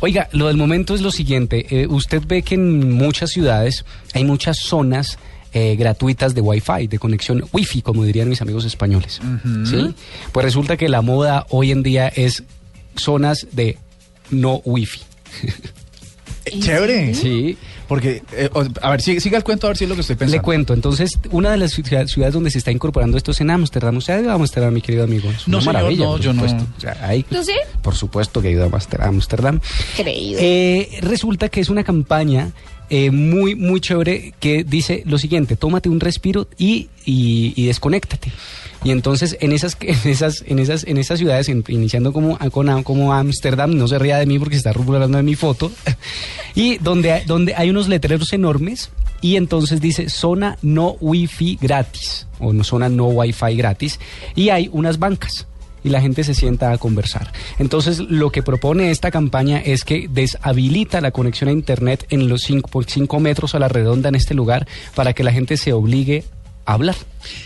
Oiga, lo del momento es lo siguiente. eh, usted ve que en muchas ciudades hay muchas zonas eh, gratuitas de Wi-Fi, de conexión Wi-Fi, como dirían mis amigos españoles. ¿Sí? Pues resulta que la moda hoy en día es zonas de no Wi-Fi. Chévere. Sí. Porque, eh, o- a ver, sigue, siga el cuento a ver si es lo que estoy pensando. Le cuento, entonces, una de las ciudad- ciudades donde se está incorporando esto es en Ámsterdam. ¿Usted ha ido a Ámsterdam, mi querido amigo? Es No, una señor, maravilla, no, por yo no. supuesto. O sea, hay- ¿Tú sí? Por supuesto que he ido a Ámster- a Ámsterdam. Creído. Eh, resulta que es una campaña eh, muy, muy chévere que dice lo siguiente, tómate un respiro y, y, y desconéctate. Y entonces en esas, en esas, en esas, en esas ciudades, en- iniciando como, con- como Ámsterdam, no se ría de mí porque está hablando de mi foto, y donde, donde hay unos letreros enormes y entonces dice zona no wifi gratis o no, zona no wifi gratis y hay unas bancas y la gente se sienta a conversar. Entonces, lo que propone esta campaña es que deshabilita la conexión a Internet en los 5 metros a la redonda en este lugar para que la gente se obligue hablar.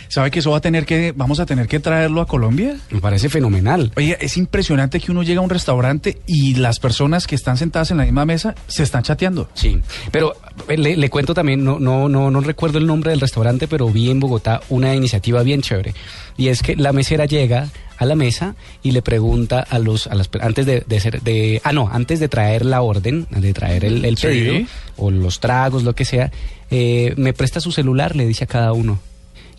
¿Sabe que eso va a tener que, vamos a tener que traerlo a Colombia? Me parece fenomenal. Oye, es impresionante que uno llega a un restaurante y las personas que están sentadas en la misma mesa se están chateando. Sí, pero eh, le, le cuento también, no, no, no, no recuerdo el nombre del restaurante, pero vi en Bogotá una iniciativa bien chévere. Y es que la mesera llega a la mesa y le pregunta a los, a las, antes de, de ser, de, ah no, antes de traer la orden, de traer el, el Sí. pedido, o los tragos, lo que sea, eh, me presta su celular, le dice a cada uno.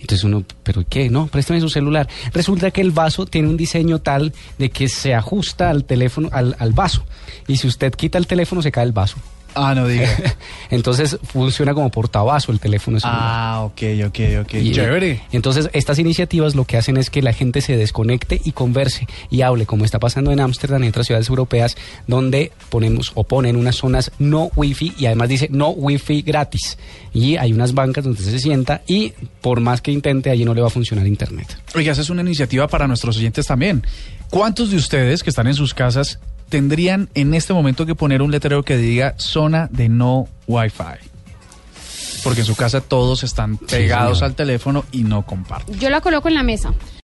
Entonces uno, ¿pero qué? No, préstame su celular. Resulta que el vaso tiene un diseño tal de que se ajusta al teléfono, al, al vaso. Y si usted quita el teléfono, se cae el vaso. Ah, no diga. Entonces funciona como portavaso el teléfono celular. ah, ok, ok, ok. Y- Chévere. Entonces, estas iniciativas lo que hacen es que la gente se desconecte y converse y hable, como está pasando en Ámsterdam y otras ciudades europeas, donde ponemos o ponen unas zonas no wifi y además dice no wifi gratis. Y hay unas bancas donde se sienta y por más que intente, allí no le va a funcionar internet. Oiga, esa es una iniciativa para nuestros oyentes también. ¿Cuántos de ustedes que están en sus casas tendrían en este momento que poner un letrero que diga zona de no Wi-Fi? Porque en su casa todos están pegados al teléfono y no comparten. Yo la coloco en la mesa.